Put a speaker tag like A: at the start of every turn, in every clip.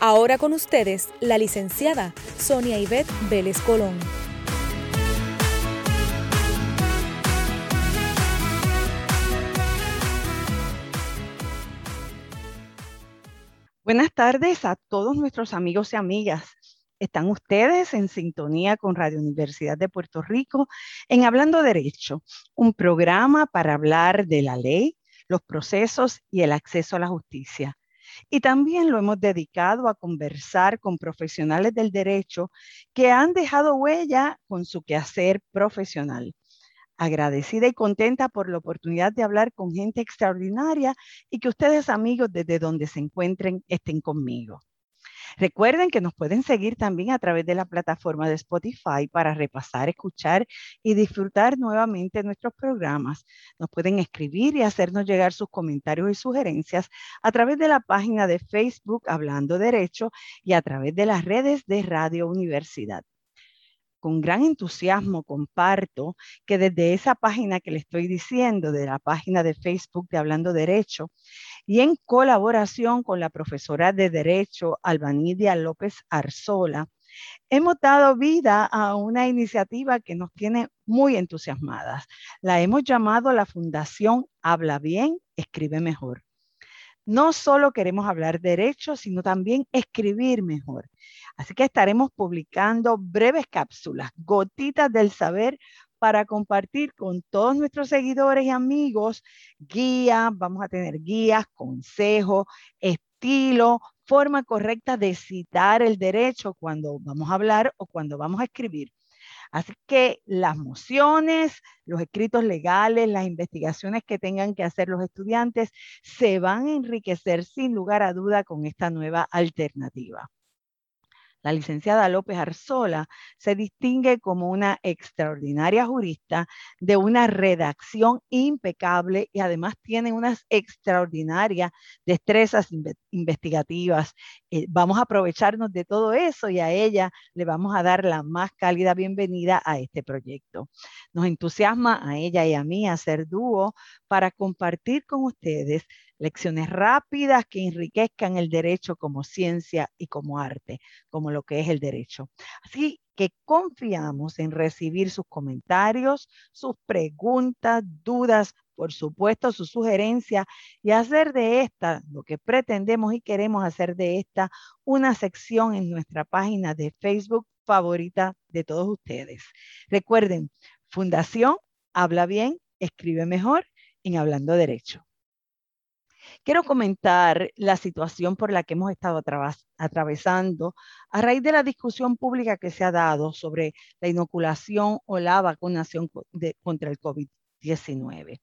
A: Ahora con ustedes, la licenciada Sonia Ivette Vélez Colón.
B: Buenas tardes a todos nuestros amigos y amigas. Están ustedes en sintonía con Radio Universidad de Puerto Rico en Hablando Derecho, un programa para hablar de la ley, los procesos y el acceso a la justicia. Y también lo hemos dedicado a conversar con profesionales del derecho que han dejado huella con su quehacer profesional. Agradecida y contenta por la oportunidad de hablar con gente extraordinaria y que ustedes amigos desde donde se encuentren estén conmigo. Recuerden que nos pueden seguir también a través de la plataforma de Spotify para repasar, escuchar y disfrutar nuevamente nuestros programas. Nos pueden escribir y hacernos llegar sus comentarios y sugerencias a través de la página de Facebook Hablando Derecho y a través de las redes de Radio Universidad con gran entusiasmo comparto que desde esa página que le estoy diciendo, de la página de Facebook de Hablando Derecho, y en colaboración con la profesora de Derecho Albanidia López Arzola, hemos dado vida a una iniciativa que nos tiene muy entusiasmadas. La hemos llamado la Fundación Habla Bien, Escribe Mejor. No solo queremos hablar derecho, sino también escribir mejor. Así que estaremos publicando breves cápsulas, gotitas del saber para compartir con todos nuestros seguidores y amigos guías, vamos a tener guías, consejos, estilo, forma correcta de citar el derecho cuando vamos a hablar o cuando vamos a escribir. Así que las mociones, los escritos legales, las investigaciones que tengan que hacer los estudiantes se van a enriquecer sin lugar a duda con esta nueva alternativa. La licenciada López Arzola se distingue como una extraordinaria jurista de una redacción impecable y además tiene unas extraordinarias destrezas investigativas. Eh, vamos a aprovecharnos de todo eso y a ella le vamos a dar la más cálida bienvenida a este proyecto. Nos entusiasma a ella y a mí hacer dúo para compartir con ustedes lecciones rápidas que enriquezcan el derecho como ciencia y como arte, como lo que es el derecho. Así que confiamos en recibir sus comentarios, sus preguntas, dudas, por supuesto, sus sugerencias y hacer de esta, lo que pretendemos y queremos hacer de esta, una sección en nuestra página de Facebook favorita de todos ustedes. Recuerden, Fundación Habla Bien, Escribe Mejor en Hablando Derecho. Quiero comentar la situación por la que hemos estado atravesando a raíz de la discusión pública que se ha dado sobre la inoculación o la vacunación contra el COVID-19.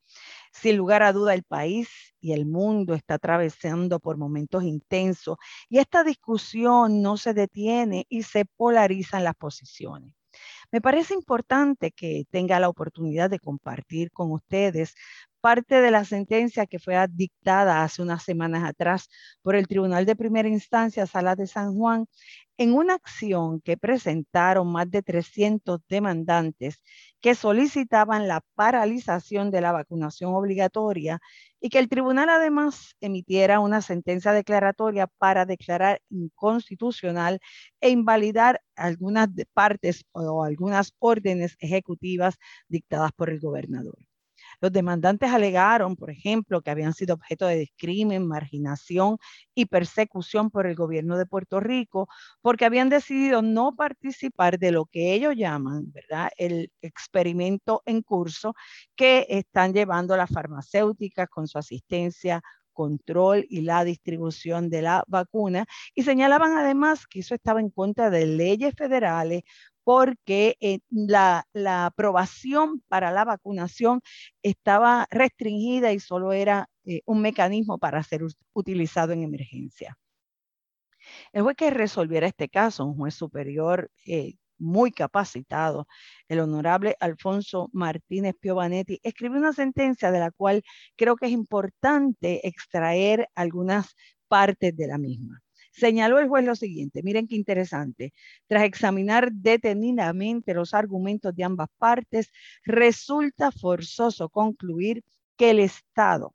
B: Sin lugar a duda, el país y el mundo está atravesando por momentos intensos y esta discusión no se detiene y se polarizan las posiciones. Me parece importante que tenga la oportunidad de compartir con ustedes parte de la sentencia que fue dictada hace unas semanas atrás por el Tribunal de Primera Instancia, Sala de San Juan, en una acción que presentaron más de 300 demandantes que solicitaban la paralización de la vacunación obligatoria y que el tribunal además emitiera una sentencia declaratoria para declarar inconstitucional e invalidar algunas partes o algunas órdenes ejecutivas dictadas por el gobernador. Los demandantes alegaron, por ejemplo, que habían sido objeto de discrimen, marginación y persecución por el gobierno de Puerto Rico porque habían decidido no participar de lo que ellos llaman, ¿verdad? El experimento en curso que están llevando las farmacéuticas con su asistencia control y la distribución de la vacuna y señalaban además que eso estaba en contra de leyes federales porque eh, la, aprobación para la vacunación estaba restringida y solo era eh, un mecanismo para ser utilizado en emergencia. El juez que resolviera este caso, un juez superior eh, muy capacitado, el honorable Alfonso Martínez Piovanetti, escribió una sentencia de la cual creo que es importante extraer algunas partes de la misma. Señaló el juez lo siguiente, miren qué interesante, tras examinar detenidamente los argumentos de ambas partes, resulta forzoso concluir que el Estado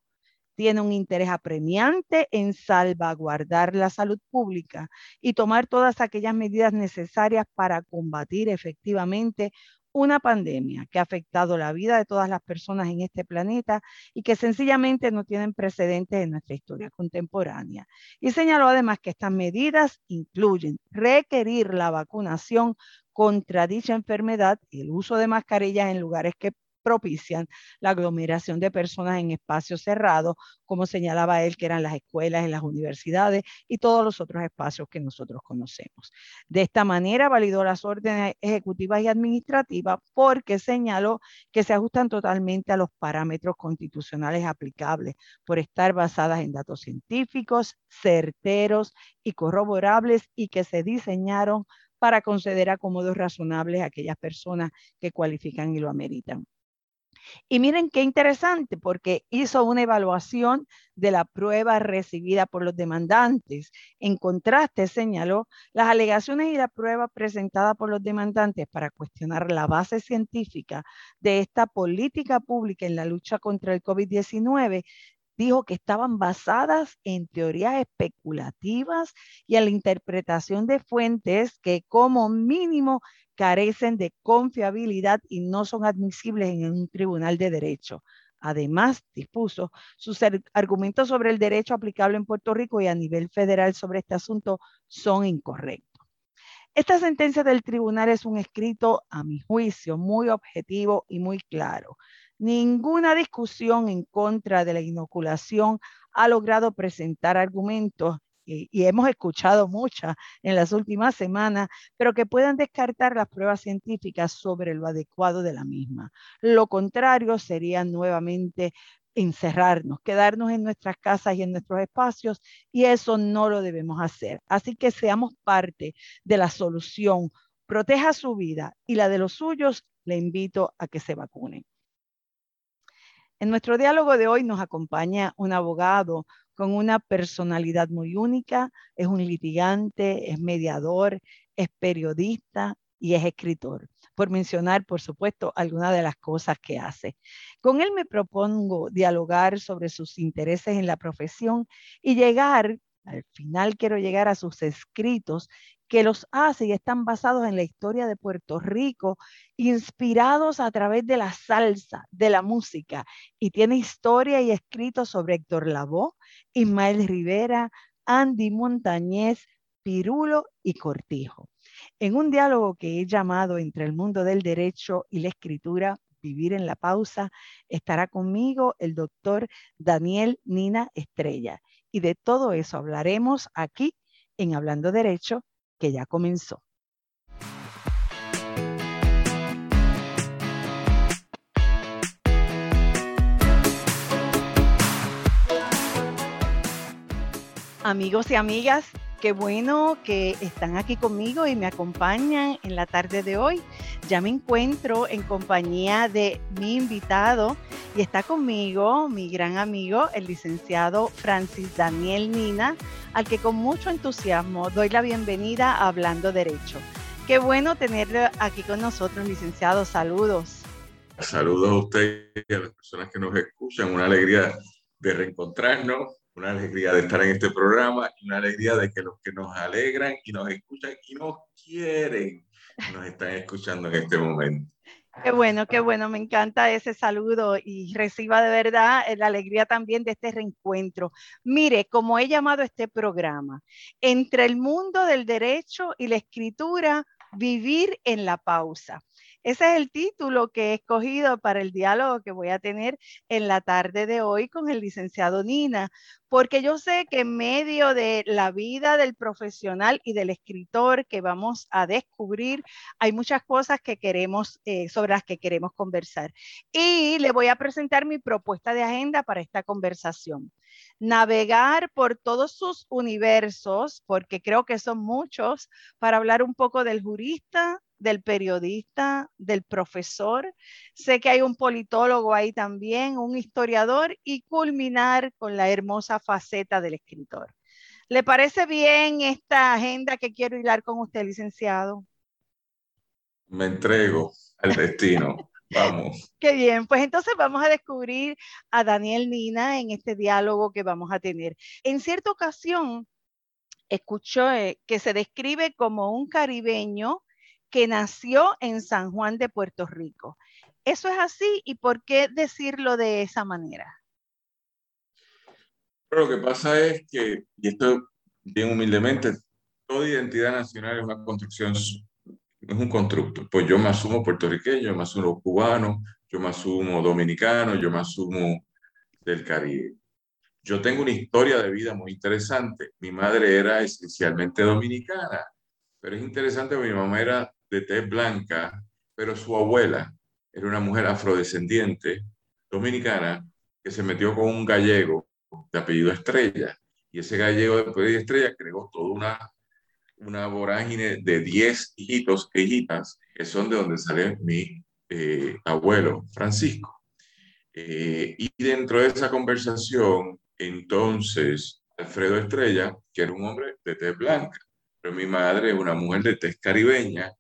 B: tiene un interés apremiante en salvaguardar la salud pública y tomar todas aquellas medidas necesarias para combatir efectivamente una pandemia que ha afectado la vida de todas las personas en este planeta y que sencillamente no tienen precedentes en nuestra historia contemporánea. Y señaló además que estas medidas incluyen requerir la vacunación contra dicha enfermedad y el uso de mascarillas en lugares que propician la aglomeración de personas en espacios cerrados, como señalaba él, que eran las escuelas, en las universidades y todos los otros espacios que nosotros conocemos. De esta manera validó las órdenes ejecutivas y administrativas porque señaló que se ajustan totalmente a los parámetros constitucionales aplicables por estar basadas en datos científicos, certeros y corroborables y que se diseñaron para conceder acomodos razonables a aquellas personas que cualifican y lo ameritan. Y miren qué interesante, porque hizo una evaluación de la prueba recibida por los demandantes. En contraste, señaló las alegaciones y la prueba presentada por los demandantes para cuestionar la base científica de esta política pública en la lucha contra el COVID-19 dijo que estaban basadas en teorías especulativas y en la interpretación de fuentes que como mínimo carecen de confiabilidad y no son admisibles en un tribunal de derecho. Además, dispuso sus argumentos sobre el derecho aplicable en Puerto Rico y a nivel federal sobre este asunto son incorrectos. Esta sentencia del tribunal es un escrito, a mi juicio, muy objetivo y muy claro. Ninguna discusión en contra de la inoculación ha logrado presentar argumentos y, hemos escuchado muchas en las últimas semanas, pero que puedan descartar las pruebas científicas sobre lo adecuado de la misma. Lo contrario sería nuevamente encerrarnos, quedarnos en nuestras casas y en nuestros espacios, y eso no lo debemos hacer. Así que seamos parte de la solución, proteja su vida y la de los suyos, le invito a que se vacunen. En nuestro diálogo de hoy nos acompaña un abogado con una personalidad muy única, es un litigante, es mediador, es periodista y es escritor, por mencionar, por supuesto, algunas de las cosas que hace. Con él me propongo dialogar sobre sus intereses en la profesión y llegar, al final quiero llegar a sus escritos que los hace y están basados en la historia de Puerto Rico, inspirados a través de la salsa, de la música, y tiene historia y escritos sobre Héctor Lavoe, Ismael Rivera, Andy Montañez, Pirulo y Cortijo. En un diálogo que he llamado entre el mundo del derecho y la escritura, Vivir en la Pausa, estará conmigo el doctor Daniel Nina Estrella. Y de todo eso hablaremos aquí en Hablando Derecho que ya comenzó. Amigos y amigas, qué bueno que están aquí conmigo y me acompañan en la tarde de hoy. Ya me encuentro en compañía de mi invitado y está conmigo mi gran amigo, el licenciado Francis Daniel Nina, al que con mucho entusiasmo doy la bienvenida a Hablando Derecho. Qué bueno tenerlo aquí con nosotros, licenciado. Saludos.
C: Saludos a usted y a las personas que nos escuchan. Una alegría de reencontrarnos, una alegría de estar en este programa una alegría de que los que nos alegran y nos escuchan y nos quieren nos están escuchando en este momento.
B: Qué bueno, qué bueno, me encanta ese saludo y reciba de verdad la alegría también de este reencuentro. Mire, como he llamado este programa, entre el mundo del derecho y la escritura, vivir en la pausa. Ese es el título que he escogido para el diálogo que voy a tener en la tarde de hoy con el licenciado Nina, porque yo sé que en medio de la vida del profesional y del escritor que vamos a descubrir, hay muchas cosas que queremos, eh, sobre las que queremos conversar. Y le voy a presentar mi propuesta de agenda para esta conversación. navegar por todos sus universos, porque creo que son muchos, para hablar un poco del jurista, del periodista, del profesor. Sé que hay un politólogo ahí también, un historiador y culminar con la hermosa faceta del escritor. ¿Le parece bien esta agenda que quiero hilar con usted, licenciado?
C: Me entrego al destino. Vamos.
B: Qué bien, pues entonces vamos a descubrir a Daniel Nina en este diálogo que vamos a tener. En cierta ocasión, escuchó eh, que se describe como un caribeño que nació en San Juan de Puerto Rico. ¿Eso es así y por qué decirlo de esa manera?
C: lo que pasa es que, y esto bien humildemente, toda identidad nacional es una construcción, es un constructo. Pues yo me asumo puertorriqueño, yo me asumo cubano, yo me asumo dominicano, yo me asumo del Caribe. Yo tengo una historia de vida muy interesante. Mi madre era esencialmente dominicana, pero es interesante que mi mamá era de tez blanca, pero su abuela era una mujer afrodescendiente dominicana que se metió con un gallego de apellido Estrella. Y ese gallego de apellido Estrella creó toda una, una vorágine de 10 hijitos e hijitas que son de donde sale mi eh, abuelo Francisco. Eh, y dentro de esa conversación, entonces, Alfredo Estrella, que era un hombre de tez blanca, pero mi madre es una mujer de tez caribeña,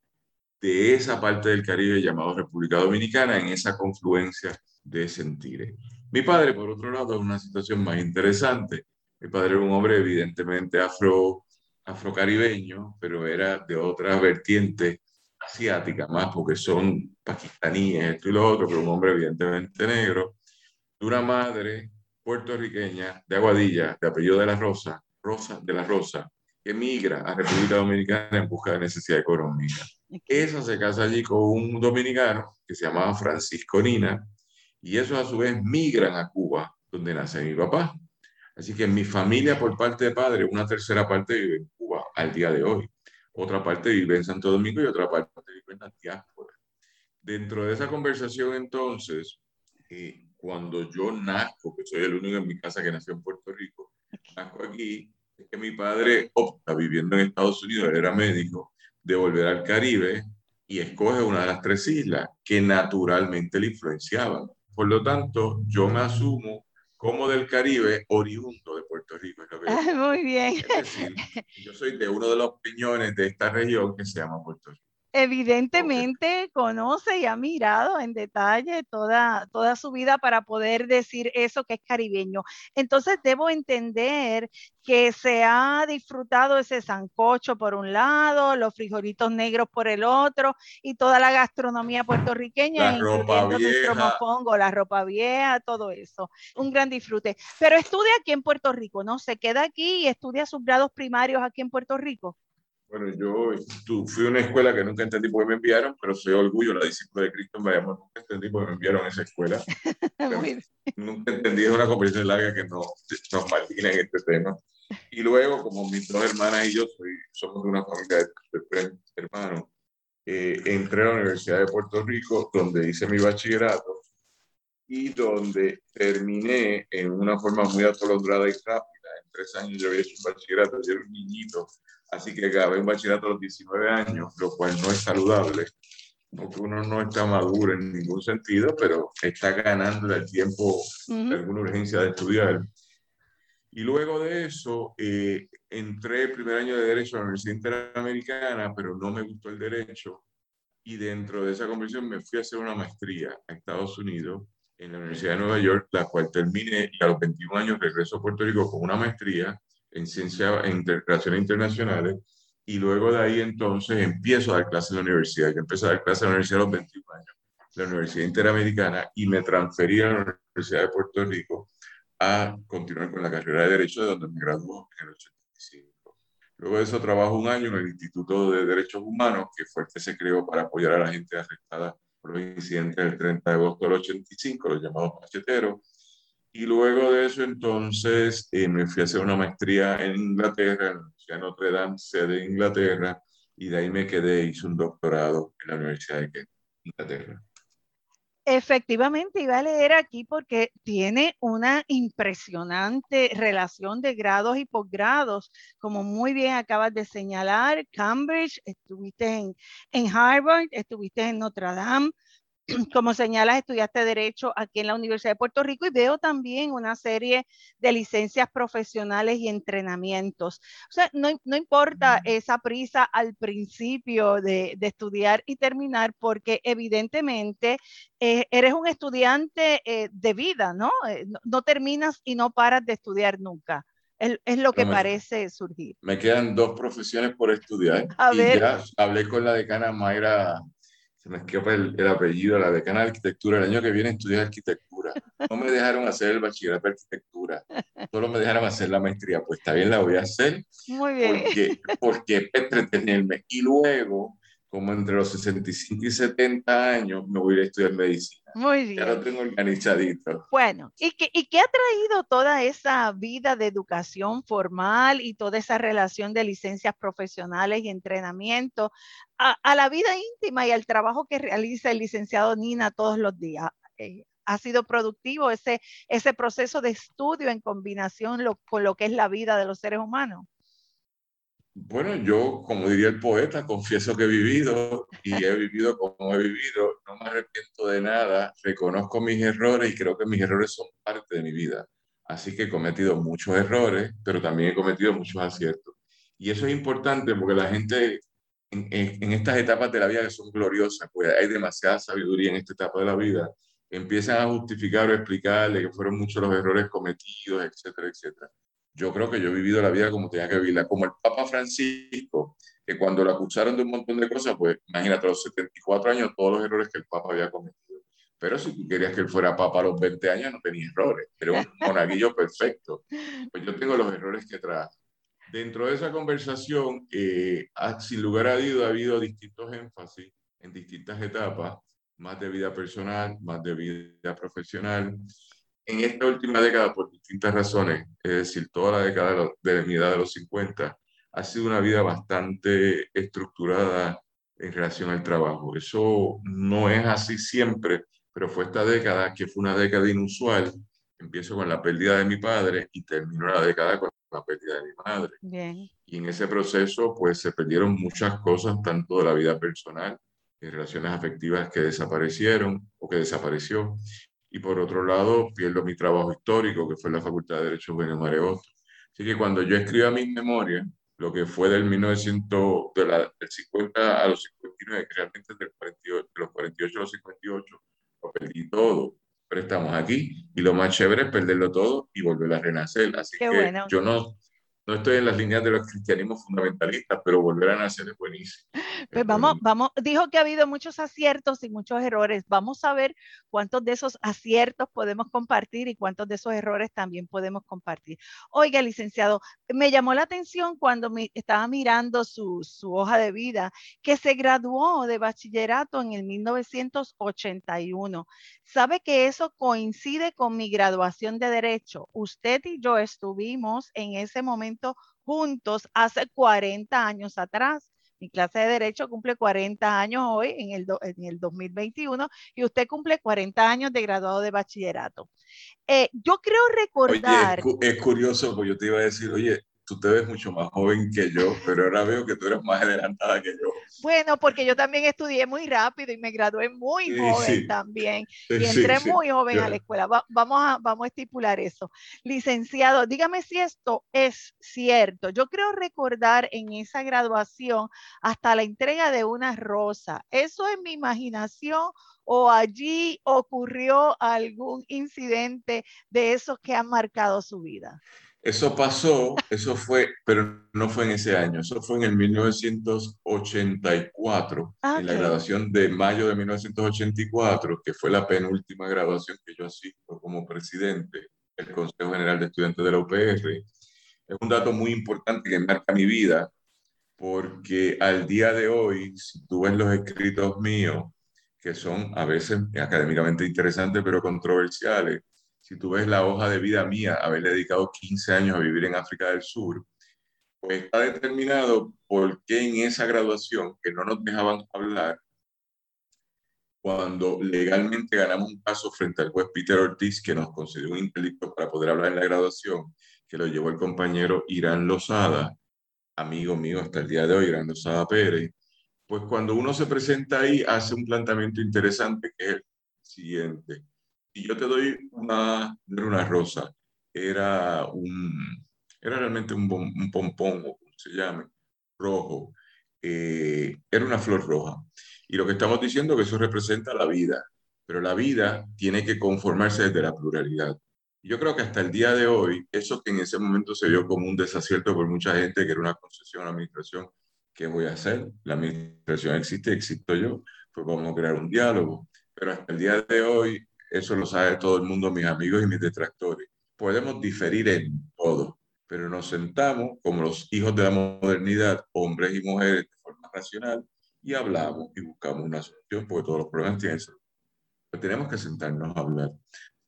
C: de esa parte del Caribe llamado República Dominicana, en esa confluencia de sentires. Mi padre, por otro lado, es una situación más interesante. Mi padre era un hombre evidentemente afro, afrocaribeño, pero era de otra vertiente asiática más, porque son pakistaníes, esto y lo otro, pero un hombre evidentemente negro, de una madre puertorriqueña de Aguadilla, de apellido de la Rosa, Rosa de la Rosa, que migra a República Dominicana en busca de necesidad económica. Esa se casa allí con un dominicano que se llamaba Francisco Nina, y esos a su vez migran a Cuba, donde nace mi papá. Así que mi familia por parte de padre, una tercera parte vive en Cuba al día de hoy. Otra parte vive en Santo Domingo y otra parte vive en la diáspora. Dentro de esa conversación entonces, eh, cuando yo nazco, que soy el único en mi casa que nació en Puerto Rico, nazco aquí, es que mi padre opta viviendo en Estados Unidos, él era médico, de volver al Caribe y escoge una de las tres islas que naturalmente le influenciaban. Por lo tanto, yo me asumo como del Caribe, oriundo de Puerto Rico.
B: muy bien.
C: Es decir, yo soy de uno de los piñones de esta región que se llama Puerto Rico
B: evidentemente conoce y ha mirado en detalle toda, toda su vida para poder decir eso que es caribeño. Entonces debo entender que se ha disfrutado ese sancocho por un lado, los frijolitos negros por el otro y toda la gastronomía puertorriqueña,
C: la ropa vieja.
B: la ropa vieja, todo eso. Un gran disfrute. Pero estudia aquí en Puerto Rico, ¿no? Se queda aquí y estudia sus grados primarios aquí en Puerto Rico.
C: Bueno, yo fui a una escuela que nunca entendí por qué me enviaron, pero soy orgullo, la discípula de Cristo en Bayamón, nunca entendí por qué me enviaron a esa escuela. nunca entendí, es una conversación larga que no nos margina en este tema. Y luego, como mis dos hermanas y yo soy, somos de una familia de, tres hermanos, eh, entré a la Universidad de Puerto Rico, donde hice mi bachillerato y donde terminé en una forma muy atolondrada y rápida. En tres años yo había hecho un bachillerato, yo era un niñito Así que acabé un bachillerato a los 19 años, lo cual no es saludable, porque uno no está maduro en ningún sentido, pero está ganando el tiempo de alguna urgencia de estudiar. Y luego de eso, eh, entré el primer año de Derecho a la Universidad Interamericana, pero no me gustó el Derecho. Y dentro de esa conversión me fui a hacer una maestría a Estados Unidos, en la Universidad de Nueva York, la cual terminé y a los 21 años regreso a Puerto Rico con una maestría en ciencia en relaciones internacionales y luego de ahí entonces empiezo a dar clases en la universidad. Yo empecé a dar clases en la universidad a los 21 años, la Universidad Interamericana, y me transferí a la Universidad de Puerto Rico a continuar con la carrera de Derecho, de donde me graduó en el 85. Luego de eso trabajo un año en el Instituto de Derechos Humanos, que fue el que se creó para apoyar a la gente afectada por los incidentes del 30 de agosto del 85, los llamados macheteros, y luego de eso, entonces, eh, me fui a hacer una maestría en Inglaterra, en Notre Dame, sede de Inglaterra, y de ahí me quedé, hice un doctorado en la Universidad de Inglaterra.
B: Efectivamente, iba a leer aquí porque tiene una impresionante relación de grados y posgrados, como muy bien acabas de señalar, Cambridge, estuviste en, en Harvard, estuviste en Notre Dame, como señalas, estudiaste Derecho aquí en la Universidad de Puerto Rico y veo también una serie de licencias profesionales y entrenamientos. O sea, no, no importa esa prisa al principio de, de estudiar y terminar, porque evidentemente eh, eres un estudiante eh, de vida, ¿no? Eh, ¿no? ¿no? terminas y no paras de estudiar nunca. Es, es lo que me, parece surgir.
C: Me quedan dos profesiones por estudiar. A y ver. ya hablé con la decana Mayra se me escapa el, el, apellido, la decana de arquitectura, el año que viene estudié arquitectura. No me dejaron hacer el bachillerato de arquitectura, solo me dejaron hacer la maestría. Pues está bien, la voy a hacer.
B: Muy bien.
C: Porque, porque entretenerme. Y luego, como entre los 65 y 70 años, me voy a ir a estudiar medicina.
B: Muy bien.
C: Ya lo tengo organizadito.
B: Bueno, ¿y qué, ¿y qué ha traído toda esa vida de educación formal y toda esa relación de licencias profesionales y entrenamiento a, a la vida íntima y al trabajo que realiza el licenciado Nina todos los días? Eh, ha sido productivo ese, ese proceso de estudio en combinación lo, con lo que es la vida de los seres humanos.
C: Bueno, yo, como diría el poeta, confieso que he vivido y he vivido como he vivido, no me arrepiento de nada, reconozco mis errores y creo que mis errores son parte de mi vida. Así que he cometido muchos errores, pero también he cometido muchos aciertos. Y eso es importante porque la gente en, estas etapas de la vida que son gloriosas, pues hay demasiada sabiduría en esta etapa de la vida, empiezan a justificar o explicarle que fueron muchos los errores cometidos, etcétera, etcétera yo creo que yo he vivido la vida como tenía que vivirla, como el Papa Francisco, que cuando lo acusaron de un montón de cosas, pues imagínate, a los 74 años, todos los errores que el Papa había cometido. Pero si tú querías que él fuera Papa a los 20 años, no tenía errores, era un monaguillo perfecto. Pues yo tengo los errores que trajo. Dentro de esa conversación, eh, sin lugar a duda, ha habido distintos énfasis en distintas etapas, más de vida personal, más de vida profesional, en esta última década, por distintas razones, es decir, toda la década de, lo, de mi edad de los 50, ha sido una vida bastante estructurada en relación al trabajo. Eso no es así siempre, pero fue esta década que fue una década inusual. Empiezo con la pérdida de mi padre y termino la década con la pérdida de mi madre.
B: Bien.
C: Y en ese proceso, pues se perdieron muchas cosas, tanto de la vida personal, en relaciones afectivas que desaparecieron o que desapareció, y por otro lado pierdo mi trabajo histórico, que fue la Facultad de Derecho Bueno Mareoso. Así que cuando yo escriba mis memorias, lo que fue del 1900, de la, del 50 a los 59, que realmente del 48, de los 48 a los 58, lo perdí todo. Pero estamos aquí y lo más chévere es perderlo todo y volver a renacer. Así
B: Qué
C: que
B: bueno.
C: yo no, no estoy en las líneas de los cristianismos fundamentalistas, pero volver a nacer es buenísimo.
B: Pues vamos, vamos, dijo que ha habido muchos aciertos y muchos errores. Vamos a ver cuántos de esos aciertos podemos compartir y cuántos de esos errores también podemos compartir. Oiga, licenciado, me llamó la atención cuando me, estaba mirando su, su hoja de vida, que se graduó de bachillerato en el 1981. ¿Sabe que eso coincide con mi graduación de Derecho? Usted y yo estuvimos en ese momento juntos hace 40 años atrás. Mi clase de Derecho cumple 40 años hoy, en el, do, en el 2021, y usted cumple 40 años de graduado de bachillerato. Eh, yo creo recordar...
C: Oye, es, es, curioso, porque yo te iba a decir, oye, tú te ves mucho más joven que yo, pero ahora veo que tú eres más adelantada que yo.
B: Bueno, porque yo también estudié muy rápido y me gradué muy sí, joven sí. también. Y entré muy joven a la escuela. Va, vamos, a, vamos a estipular eso. Licenciado, dígame si esto es cierto. Yo creo recordar en esa graduación hasta la entrega de una rosa. ¿Eso es mi imaginación o allí ocurrió algún incidente de esos que han marcado su vida?
C: Eso pasó, eso fue, pero no fue en ese año, eso fue en el 1984,
B: Ah,
C: en la graduación de mayo de 1984, que fue la penúltima graduación que yo asisto como presidente del Consejo General de Estudiantes de la UPR. Es un dato muy importante que marca mi vida, porque al día de hoy, si tú ves los escritos míos, que son a veces académicamente interesantes pero controversiales, si tú ves la hoja de vida mía, haber dedicado 15 años a vivir en África del Sur, pues está determinado por qué en esa graduación, que no nos dejaban hablar, cuando legalmente ganamos un caso frente al juez Peter Ortiz, que nos concedió un interdicto para poder hablar en la graduación, que lo llevó el compañero Irán Lozada, amigo mío hasta el día de hoy, Irán Lozada Pérez, pues cuando uno se presenta ahí hace un planteamiento interesante que es el siguiente. Y yo te doy una, una rosa, era un, era realmente un, un pompón, o como se llame, rojo, eh, era una flor roja. Y lo que estamos diciendo es que eso representa la vida, pero la vida tiene que conformarse desde la pluralidad. Yo creo que hasta el día de hoy, eso que en ese momento se vio como un desacierto por mucha gente, que era una concesión a la administración, ¿qué voy a hacer? La administración existe, existo yo, pues vamos a crear un diálogo. Pero hasta el día de hoy, eso lo sabe todo el mundo, mis amigos y mis detractores. Podemos diferir en todo, pero nos sentamos como los hijos de la modernidad, hombres y mujeres de forma racional, y hablamos y buscamos una solución, porque todos los problemas tienen solución. Tenemos que sentarnos a hablar.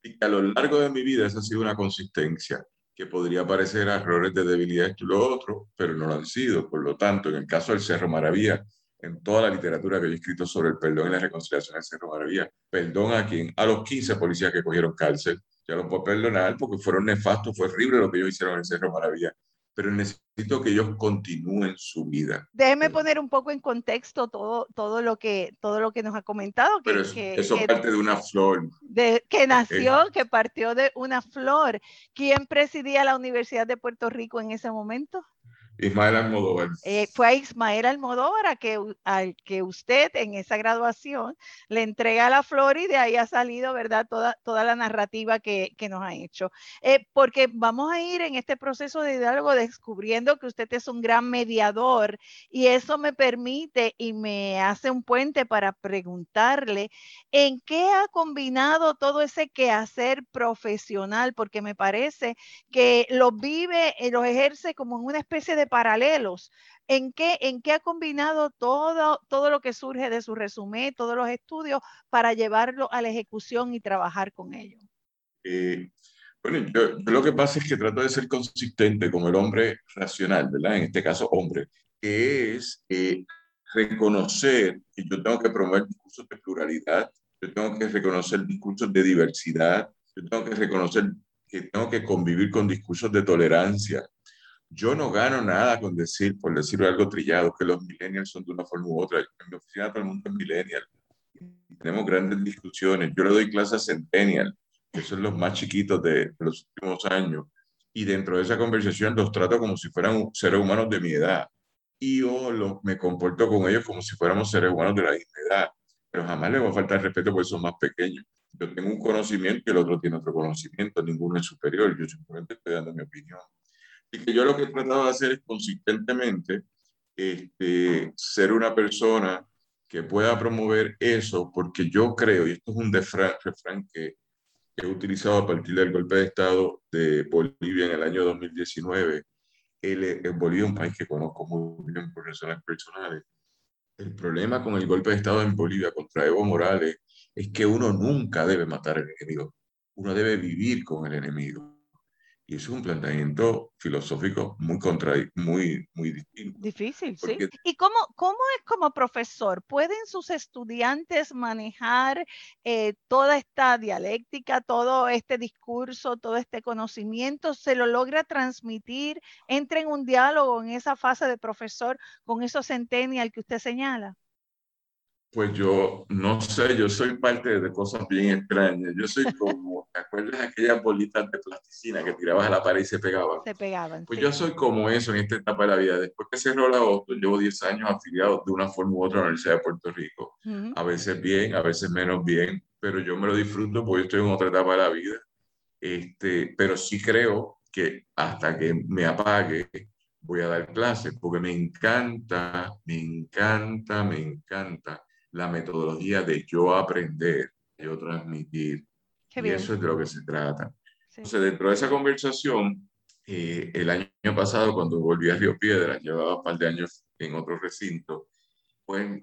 C: Y a lo largo de mi vida esa ha sido una consistencia que podría parecer errores de debilidad esto y lo otro, pero no lo han sido. Por lo tanto, en el caso del Cerro Maravilla, en toda la literatura que he escrito sobre el perdón y la reconciliación del Cerro Maravilla, perdón a quien, a los 15 policías que cogieron cárcel, ya lo puedo perdonar porque fueron nefastos, fue horrible lo que ellos hicieron en el Cerro Maravilla, pero necesito que ellos continúen su vida.
B: Déjeme poner un poco en contexto todo, todo, lo, que, todo lo que nos ha comentado.
C: Que, pero eso, parte de una flor.
B: De, que nació, que partió de una flor. ¿Quién presidía la Universidad de Puerto Rico en ese momento?
C: Ismael Almodóvar.
B: Eh, fue a Ismael Almodóvar a que, al que usted en esa graduación le entrega la flor y de ahí ha salido, ¿verdad? Toda, toda la narrativa que, que nos ha hecho. Eh, porque vamos a ir en este proceso de diálogo descubriendo que usted es un gran mediador y eso me permite y me hace un puente para preguntarle en qué ha combinado todo ese quehacer profesional, porque me parece que lo vive, y lo ejerce como en una especie de paralelos. ¿En qué, ¿En qué ha combinado todo, todo lo que surge de su resumen, todos los estudios, para llevarlo a la ejecución y trabajar con ello?
C: Eh, bueno, yo, lo que pasa es que trato de ser consistente como el hombre racional, ¿verdad? En este caso, hombre, que es eh, reconocer que yo tengo que promover discursos de pluralidad, yo tengo que reconocer discursos de diversidad, yo tengo que reconocer que tengo que convivir con discursos de tolerancia, yo no gano nada con decir, por decirlo algo trillado, que los millennials son de una forma u otra. En mi oficina todo el mundo es millennial. Tenemos grandes discusiones. Yo le doy clases a centennial, que son los más chiquitos de, los últimos años. Y dentro de esa conversación los trato como si fueran seres humanos de mi edad. Y yo me comporto con ellos como si fuéramos seres humanos de la misma edad. Pero jamás les va a faltar respeto porque son más pequeños. Yo tengo un conocimiento y el otro tiene otro conocimiento. Ninguno es superior. Yo simplemente estoy dando mi opinión. Y que yo lo que he tratado de hacer es consistentemente este, ser una persona que pueda promover eso, porque yo creo, y esto es un refrán que he utilizado a partir del golpe de Estado de Bolivia en el año 2019. El, el Bolivia es un país que conozco muy bien por razones personales. El problema con el golpe de Estado en Bolivia contra Evo Morales es que uno nunca debe matar al enemigo, uno debe vivir con el enemigo. Y es un planteamiento filosófico muy, contra, muy, muy distinto.
B: Difícil, sí. ¿Y cómo, cómo es como profesor? ¿Pueden sus estudiantes manejar eh, toda esta dialéctica, todo este discurso, todo este conocimiento? ¿Se lo logra transmitir? ¿Entra en un diálogo en esa fase de profesor con esos centennial que usted señala?
C: Pues yo no sé, yo soy parte de cosas bien extrañas. Yo soy como, ¿te acuerdas de aquellas bolitas de plasticina que tirabas a la pared y se pegaban?
B: Se pegaban.
C: Pues yo soy como eso en esta etapa de la vida. Después que cerró la OTO, llevo 10 años afiliado de una forma u otra a la Universidad de Puerto Rico. A veces bien, a veces menos bien, pero yo me lo disfruto porque estoy en otra etapa de la vida. Este, pero sí creo que hasta que me apague, voy a dar clases porque me encanta, me encanta, me encanta la metodología de yo aprender, yo transmitir. y eso es de lo que se trata. Entonces, dentro de esa conversación, eh, el año pasado, cuando volví a Río Piedras, llevaba un par de años en otro recinto, pues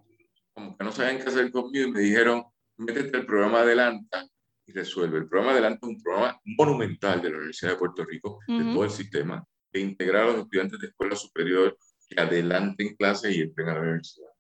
C: como que no sabían qué hacer conmigo y me dijeron, métete el programa Adelanta y resuelve. El programa Adelanta es un programa monumental de la Universidad de Puerto Rico, de todo el sistema, de integrar a los estudiantes de escuela superior que adelanten clases y entren a la universidad.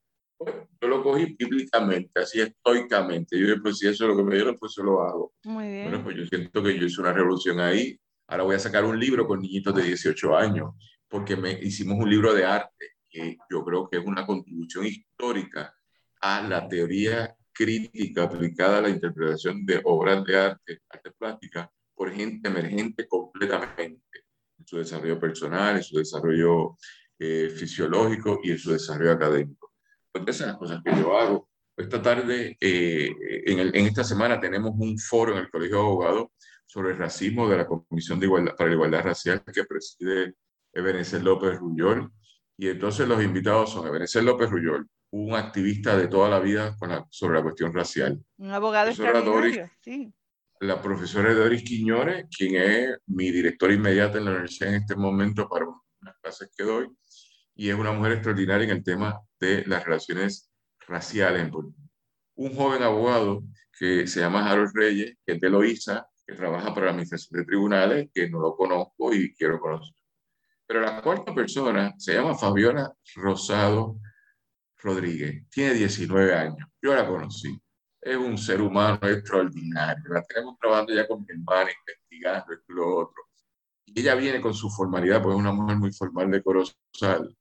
C: Yo lo cogí bíblicamente, así estoicamente. Yo dije, pues si eso es lo que me dieron, pues yo lo hago.
B: Muy bien.
C: Bueno, pues yo siento que yo hice una revolución ahí. Ahora voy a sacar un libro con niñitos de 18 años, porque me, hicimos un libro de arte, que yo creo que es una contribución histórica a la teoría crítica aplicada a la interpretación de obras de arte, arte plástica, por gente emergente completamente en su desarrollo personal, en su desarrollo eh, fisiológico y en su desarrollo académico. Entonces, esas cosas que yo hago. Esta tarde, eh, en, en, esta semana, tenemos un foro en el Colegio de Abogados sobre el racismo de la Comisión de Igualdad, para la Igualdad Racial que preside Ebenezer López Rullol. Y entonces los invitados son Ebenezer López Rullol, un activista de toda la vida sobre la cuestión racial.
B: Un abogado extraordinario, sí.
C: La profesora Doris Quiñones, quien es mi directora inmediata en la universidad en este momento para unas clases que doy, y es una mujer extraordinaria en el tema de las relaciones raciales. Un joven abogado que se llama Harold Reyes, que es de Loíza, que trabaja para la Administración de Tribunales, que no lo conozco y quiero conocer. Pero la cuarta persona se llama Fabiola Rosado Rodríguez, tiene 19 años, yo la conocí, es un ser humano extraordinario, la tenemos trabajando ya con mi hermana, investigando esto y lo otro. Y ella viene con su formalidad, pues es una mujer muy formal de Corozal,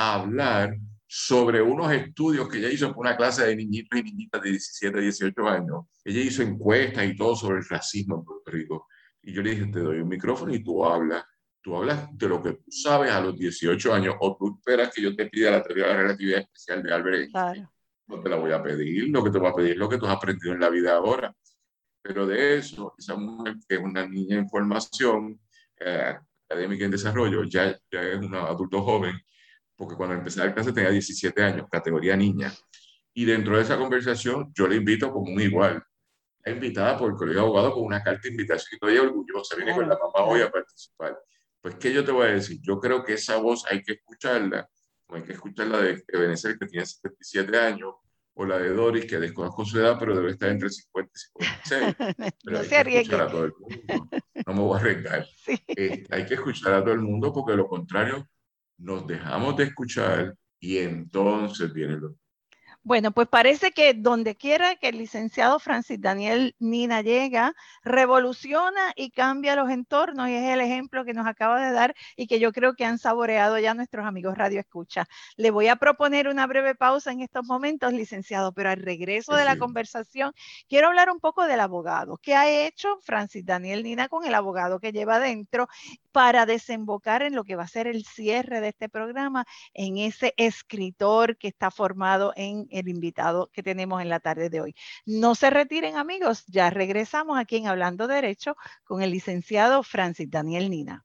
C: a hablar sobre unos estudios que ella hizo por una clase de niñitos y niñitas de 17, 18 años. Ella hizo encuestas y todo sobre el racismo en Puerto Rico. Y yo le dije, te doy un micrófono y tú hablas tú hablas de lo que tú sabes a los 18 años o tú esperas que yo te pida la teoría de la relatividad especial de Albert Einstein. No te la voy a pedir, lo que te voy a pedir es lo que tú has aprendido en la vida ahora. Pero de eso, esa mujer que es una niña en formación eh, académica en desarrollo, ya, ya es un adulto joven, porque cuando empecé la clase tenía 17 años, categoría niña. Y dentro de esa conversación yo le invito como un igual. Es invitada por el Colegio de Abogados con una carta de invitación y ella orgullosa, viene con la mamá hoy a participar. Pues, ¿qué yo te voy a decir? Yo creo que esa voz hay que escucharla, hay que escucharla de Ebenezer, que tiene 77 años, o la de Doris, que desconozco su edad, pero debe estar entre 50 y 56. Pero no a el mundo. No me voy a arriesgar. Eh, hay que escuchar a todo el mundo porque de lo contrario nos dejamos de escuchar y entonces viene lo
B: bueno, pues parece que donde quiera que el licenciado Francis Daniel Nina llega, revoluciona y cambia los entornos y es el ejemplo que nos acaba de dar y que yo creo que han saboreado ya nuestros amigos Radio Escucha. Le voy a proponer una breve pausa en estos momentos, licenciado, pero al regreso de la conversación quiero hablar un poco del abogado. ¿Qué ha hecho Francis Daniel Nina con el abogado que lleva adentro para desembocar en lo que va a ser el cierre de este programa, en ese escritor que está formado en el invitado que tenemos en la tarde de hoy. No se retiren amigos, ya regresamos aquí en Hablando Derecho con el licenciado Francis Daniel Nina.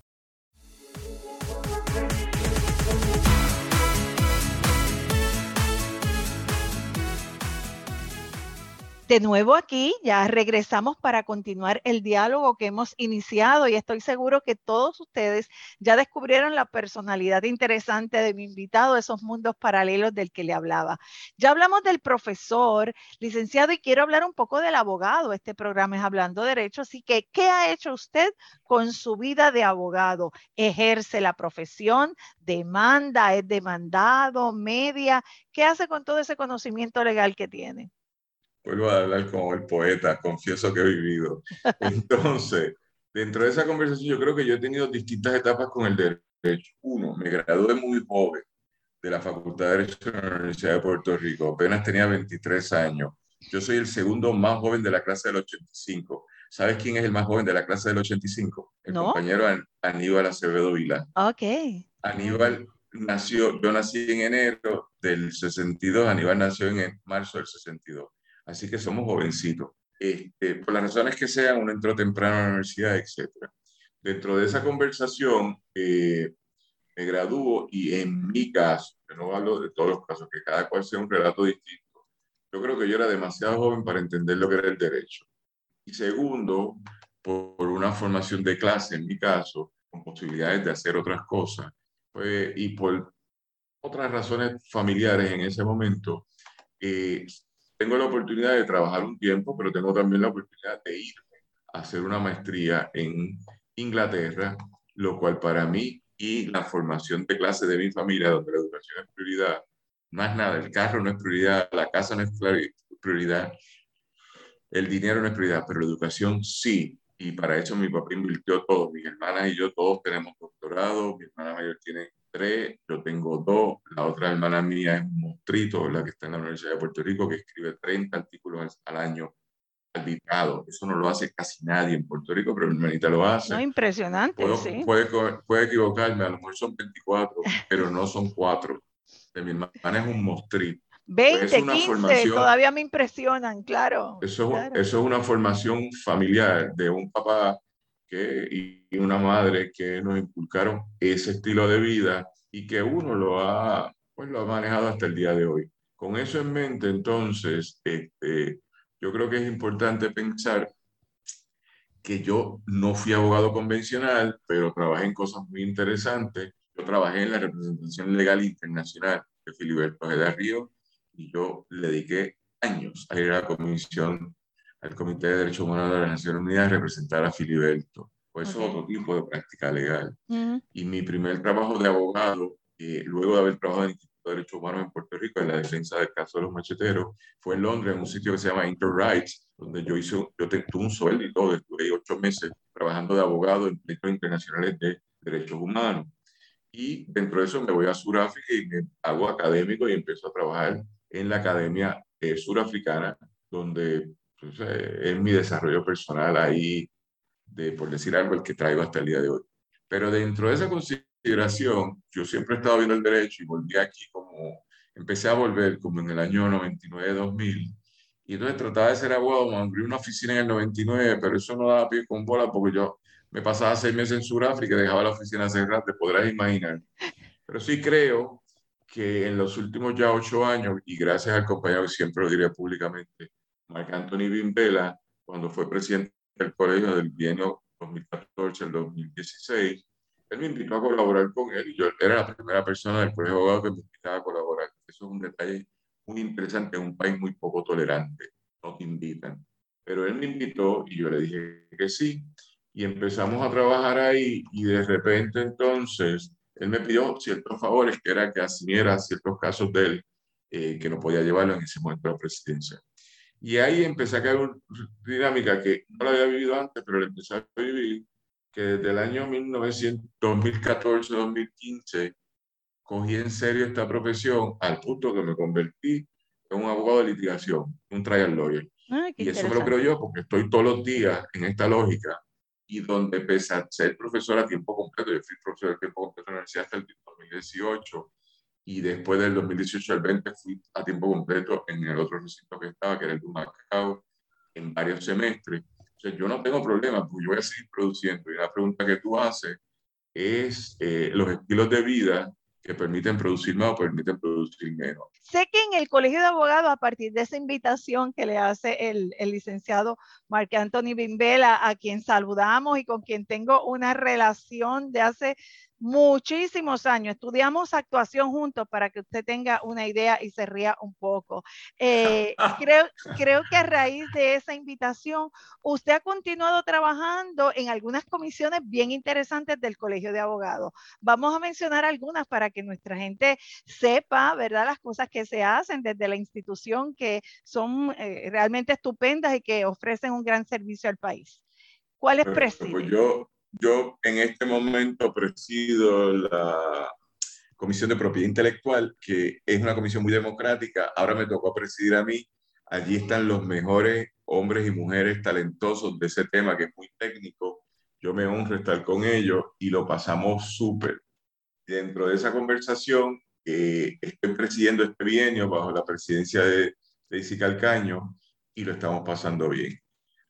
B: De nuevo aquí, ya regresamos para continuar el diálogo que hemos iniciado y estoy seguro que todos ustedes ya descubrieron la personalidad interesante de mi invitado, esos mundos paralelos del que le hablaba. Ya hablamos del profesor, licenciado, y quiero hablar un poco del abogado. Este programa es Hablando Derecho, así que, ¿qué ha hecho usted con su vida de abogado? ¿Ejerce la profesión? ¿Demanda? ¿Es demandado? ¿Media? ¿Qué hace con todo ese conocimiento legal que tiene?
C: Vuelvo a hablar como el poeta, confieso que he vivido. Entonces, dentro de esa conversación yo creo que yo he tenido distintas etapas con el derecho. Uno, me gradué muy joven de la Facultad de Derecho de la Universidad de Puerto Rico, apenas tenía 23 años. Yo soy el segundo más joven de la clase del 85. ¿Sabes quién es el más joven de la clase del 85? El compañero Aníbal Acevedo Vila.
B: Ok.
C: Aníbal nació, yo nací en enero del 62, Aníbal nació en marzo del 62. Así que somos jovencitos. Este, por las razones que sean, uno entró temprano a la universidad, etc. Dentro de esa conversación, eh, me graduó y en mi caso, que no hablo de todos los casos, que cada cual sea un relato distinto, yo creo que yo era demasiado joven para entender lo que era el derecho. Y segundo, por una formación de clase, en mi caso, con posibilidades de hacer otras cosas, pues, y por otras razones familiares en ese momento, eh, tengo la oportunidad de trabajar un tiempo, pero tengo también la oportunidad de ir a hacer una maestría en Inglaterra, lo cual para mí y la formación de clase de mi familia, donde la educación es prioridad, más nada, el carro no es prioridad, la casa no es prioridad, el dinero no es prioridad, pero la educación sí. Y para eso mi papá invirtió todo. Mis hermanas y yo todos tenemos doctorado. Mi hermana mayor tiene tres, yo tengo dos. La otra hermana mía es un monstruito, la que está en la Universidad de Puerto Rico, que escribe 30 artículos al, año al Eso no lo hace casi nadie en Puerto Rico, pero mi hermanita lo hace.
B: No, impresionante, sí.
C: Puede, puede, equivocarme, a lo mejor son 24, pero no son cuatro. De mi hermana es un monstruito.
B: 20, 15, todavía me impresionan, claro.
C: Eso, eso es una formación familiar de un papá que, y una madre que nos inculcaron ese estilo de vida y que uno lo ha, pues lo ha manejado hasta el día de hoy. Con eso en mente, entonces, este, yo creo que es importante pensar que yo no fui abogado convencional, pero trabajé en cosas muy interesantes. Yo trabajé en la representación legal internacional de Filiberto de Río y yo le dediqué años a ir a la comisión, al Comité de Derechos Humanos de las Naciones Unidas a representar a Filiberto. Pues eso es otro tipo de práctica legal. Y mi primer trabajo de abogado, eh, luego de haber trabajado en el Instituto de Derechos Humanos en Puerto Rico, en la defensa del caso de los macheteros, fue en Londres, en un sitio que se llama Interrights, donde yo hice, yo tuve un sueldo y todo, estuve ocho meses trabajando de abogado en proyectos internacionales de derechos humanos. Y dentro de eso me voy a Sudáfrica y me hago académico y empiezo a trabajar en la Academia eh, Surafricana, donde pues, eh, es mi desarrollo personal ahí, de, por decir algo, el que traigo hasta el día de hoy. Pero dentro de esa consideración, yo siempre he estado viendo el derecho y volví aquí como, empecé a volver como en el año 99-2000. Y entonces trataba de ser abogado, abrí una oficina en el 99, pero eso no daba pie con bola porque yo me pasaba seis meses en Sudáfrica y dejaba la oficina cerrada, te podrás imaginar. Pero sí creo que en los últimos ya ocho años, y gracias al compañero, siempre lo diré públicamente, Marc Anthony Bimbela, cuando fue presidente del colegio del bienio 2014 al 2016, él me invitó a colaborar con él y yo era la primera persona del colegio de abogados que me invitaba a colaborar. Eso es un detalle muy interesante en un país muy poco tolerante, no te invitan. Pero él me invitó y yo le dije que sí. Y empezamos a trabajar ahí y de repente entonces él me pidió ciertos favores, que era que asumiera ciertos casos de él, eh, que no podía llevarlo en ese momento a la presidencia. Y ahí empecé a caer una dinámica que no la había vivido antes, pero la empecé a vivir, que desde el año 2014-2015 cogí en serio esta profesión al punto que me convertí en un abogado de litigación, un trial lawyer. y eso me lo creo yo porque estoy todos los días en esta lógica y donde pese a ser profesor a tiempo completo, yo fui profesor a tiempo completo en la universidad hasta el 2018 y después del 2018 al 20 fui a tiempo completo en el otro recinto que estaba, que era el de Macao, en varios semestres. O sea, yo no tengo problema, porque yo voy a seguir produciendo. Y la pregunta que tú haces es eh, los estilos de vida que permiten producir más o permiten producir menos.
B: Sé que en el Colegio de Abogados, a partir de esa invitación que le hace el, el licenciado Marc Anthony Bimbela, a quien saludamos y con quien tengo una relación de hace muchísimos años. Estudiamos actuación juntos para que usted tenga una idea y se ría un poco. Eh, creo, creo que a raíz de esa invitación, usted ha continuado trabajando en algunas comisiones bien interesantes del Colegio de Abogados. Vamos a mencionar algunas para que nuestra gente sepa, ¿verdad?, las cosas que se hacen desde la institución que son eh, realmente estupendas y que ofrecen un gran servicio al país. ¿Cuáles presiden?
C: Pues yo, yo en este momento presido la Comisión de Propiedad Intelectual, que es una comisión muy democrática. Ahora me tocó presidir a mí. Allí están los mejores hombres y mujeres talentosos de ese tema, que es muy técnico. Yo me honro estar con ellos y lo pasamos súper. Dentro de esa conversación, eh, estoy presidiendo este bienio bajo la presidencia de, de Calcaño y lo estamos pasando bien.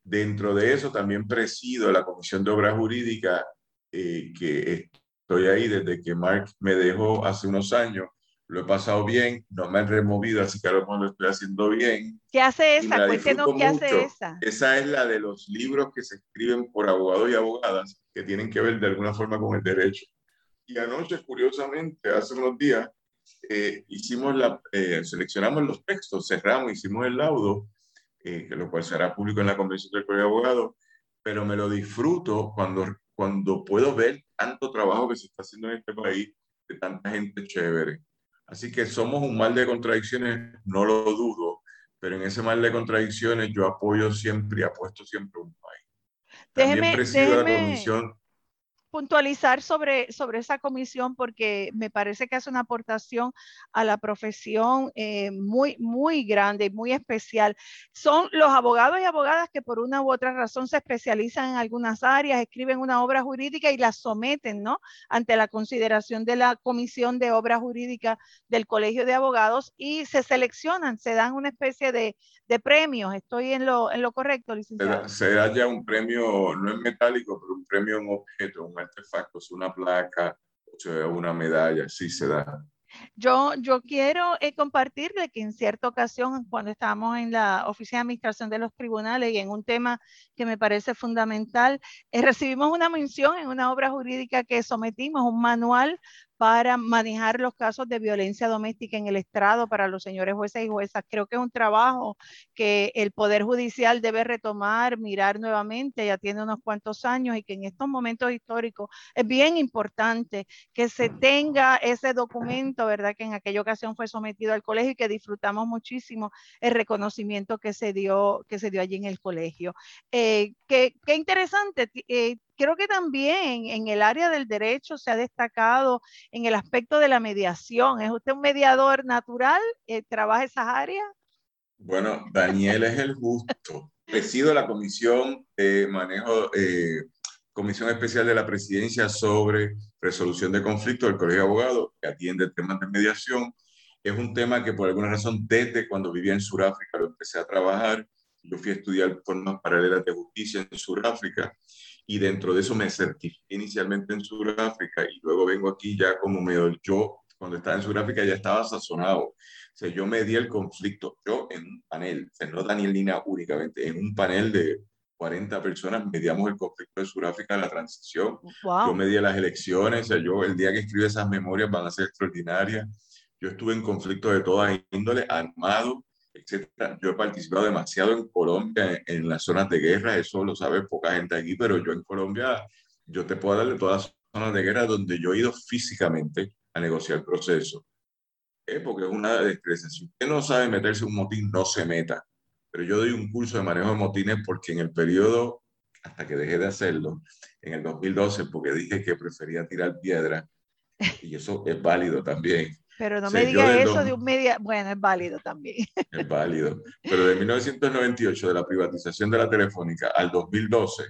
C: Dentro de eso también presido la Comisión de Obras Jurídicas, eh, que estoy ahí desde que Mark me dejó hace unos años. Lo he pasado bien, no me han removido, así que ahora lo estoy haciendo bien.
B: ¿Qué hace esa? Cuéntenos qué hace esa.
C: Esa es la de los libros que se escriben por abogados y abogadas que tienen que ver de alguna forma con el derecho. Y anoche, curiosamente, hace unos días, eh, hicimos la, eh, seleccionamos los textos, cerramos, hicimos el laudo eh, lo cual será público en la Convención del Colegio de Abogados, pero me lo disfruto cuando, cuando puedo ver tanto trabajo que se está haciendo en este país de tanta gente chévere. Así que somos un mal de contradicciones, no lo dudo, pero en ese mal de contradicciones yo apoyo siempre y apuesto siempre un país. También déjeme, presido la comisión
B: puntualizar sobre, sobre esa comisión porque me parece que hace una aportación a la profesión eh, muy, muy grande y muy especial. Son los abogados y abogadas que por una u otra razón se especializan en algunas áreas, escriben una obra jurídica y la someten, ¿no? Ante la consideración de la Comisión de Obra Jurídica del Colegio de Abogados y se seleccionan, se dan una especie de, de premios. ¿Estoy en lo, en lo correcto, licenciado?
C: Se da, ya un premio, no es metálico, pero un premio en objeto, un artefactos, una placa, una medalla, sí se da.
B: Yo, yo quiero eh, compartirle que en cierta ocasión, cuando estábamos en la Oficina de Administración de los Tribunales y en un tema que me parece fundamental, eh, recibimos una mención en una obra jurídica que sometimos, un manual para manejar los casos de violencia doméstica en el estrado para los señores jueces y juezas. Creo que es un trabajo que el Poder Judicial debe retomar, mirar nuevamente, ya tiene unos cuantos años y que en estos momentos históricos es bien importante que se tenga ese documento, ¿verdad? Que en aquella ocasión fue sometido al colegio y que disfrutamos muchísimo el reconocimiento que se dio, que se dio allí en el colegio. Eh, qué, interesante. Eh, creo que también en el área del derecho se ha destacado en el aspecto de la mediación. ¿Es usted un mediador natural? Eh, ¿Trabaja esas áreas?
C: Bueno, Daniel es el justo. Presido la comisión manejo, eh, comisión especial de la presidencia sobre resolución de conflictos del Colegio de Abogados, que atiende temas de mediación. Es un tema que por alguna razón desde cuando vivía en Sudáfrica lo empecé a trabajar. Yo fui a estudiar formas paralelas de justicia en Sudáfrica y dentro de eso me certifiqué inicialmente en Sudáfrica y luego vengo aquí ya como medio, yo cuando estaba en Sudáfrica ya estaba sazonado. O sea, yo di el conflicto, yo en un panel, o sea, no Daniel Lina únicamente, en un panel de 40 personas mediamos el conflicto de Sudáfrica la transición. Yo medí las elecciones, o sea, yo el día que escribe esas memorias van a ser extraordinarias. Yo estuve en conflicto de toda índole, armado, etcétera. Yo he participado demasiado en Colombia en, las zonas de guerra, eso lo sabe poca gente aquí, pero yo en Colombia, yo te puedo darle todas las zonas de guerra donde yo he ido físicamente a negociar el proceso. Eh, porque es una destreza. Si usted no sabe meterse un motín, no se meta. Pero yo doy un curso de manejo de motines porque en el periodo, hasta que dejé de hacerlo, en el 2012, porque dije que prefería tirar piedra, y eso es válido también.
B: Pero no me diga eso de un media, bueno, es válido también.
C: Es válido. Pero de 1998, de la privatización de la telefónica al 2012,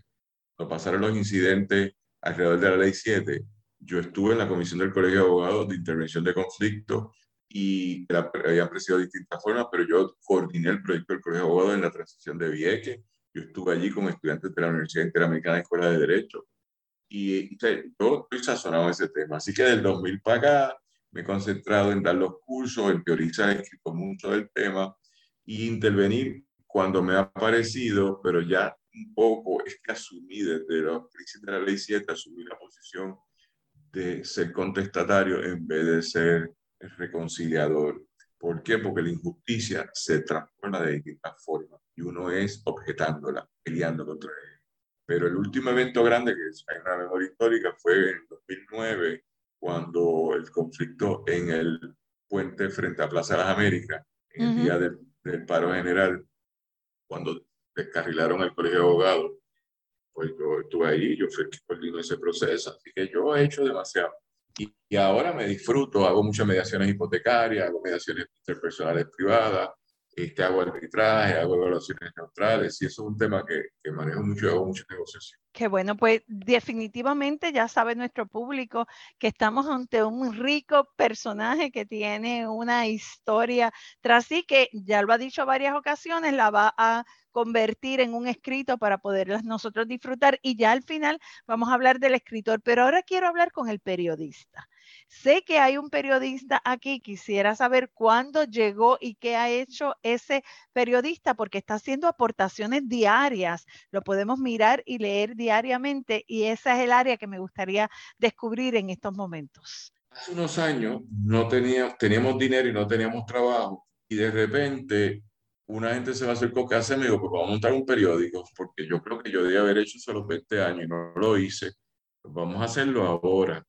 C: cuando pasaron los incidentes alrededor de la ley 7, yo estuve en la comisión del Colegio de Abogados de Intervención de Conflicto y la, habían presidido de distintas formas, pero yo coordiné el proyecto del Colegio de Abogados en la transición de Vieques. Yo estuve allí como estudiante de la Universidad Interamericana de Escuela de Derecho. Y, y yo estoy sazonado en ese tema. Así que del 2000 para acá, me he concentrado en dar los cursos, en teorizar, he escrito mucho del tema y intervenir cuando me ha parecido, pero ya un poco es que asumí desde la crisis de la ley 7, asumí la posición de ser contestatario en vez de ser reconciliador. ¿Por qué? Porque la injusticia se transforma de distintas formas y uno es objetándola, peleando contra ella. Pero el último evento grande, que es una memoria histórica, fue en 2009, cuando el conflicto en el puente frente a Plaza de las Américas, en el día del, paro general, cuando descarrilaron el colegio de abogados, pues yo estuve ahí, yo fui el que coordinó ese proceso, así que yo he hecho demasiado. Y, y, ahora me disfruto, hago muchas mediaciones hipotecarias, hago mediaciones interpersonales privadas, este, hago arbitraje, hago evaluaciones neutrales y eso es un tema que, que manejo mucho hago muchas negociaciones.
B: Qué bueno, pues definitivamente ya sabe nuestro público que estamos ante un rico personaje que tiene una historia tras sí que ya lo ha dicho varias ocasiones, la va a convertir en un escrito para poderlas nosotros disfrutar y ya al final vamos a hablar del escritor, pero ahora quiero hablar con el periodista. Sé que hay un periodista aquí, quisiera saber cuándo llegó y qué ha hecho ese periodista, porque está haciendo aportaciones diarias. Lo podemos mirar y leer diariamente y esa es el área que me gustaría descubrir en estos momentos.
C: Hace unos años no teníamos, teníamos dinero y no teníamos trabajo y de repente una gente se me acercó que hace, me dijo, pues vamos a montar un periódico, porque yo creo que yo debía haber hecho eso a los 20 años y no lo hice. Pues vamos a hacerlo ahora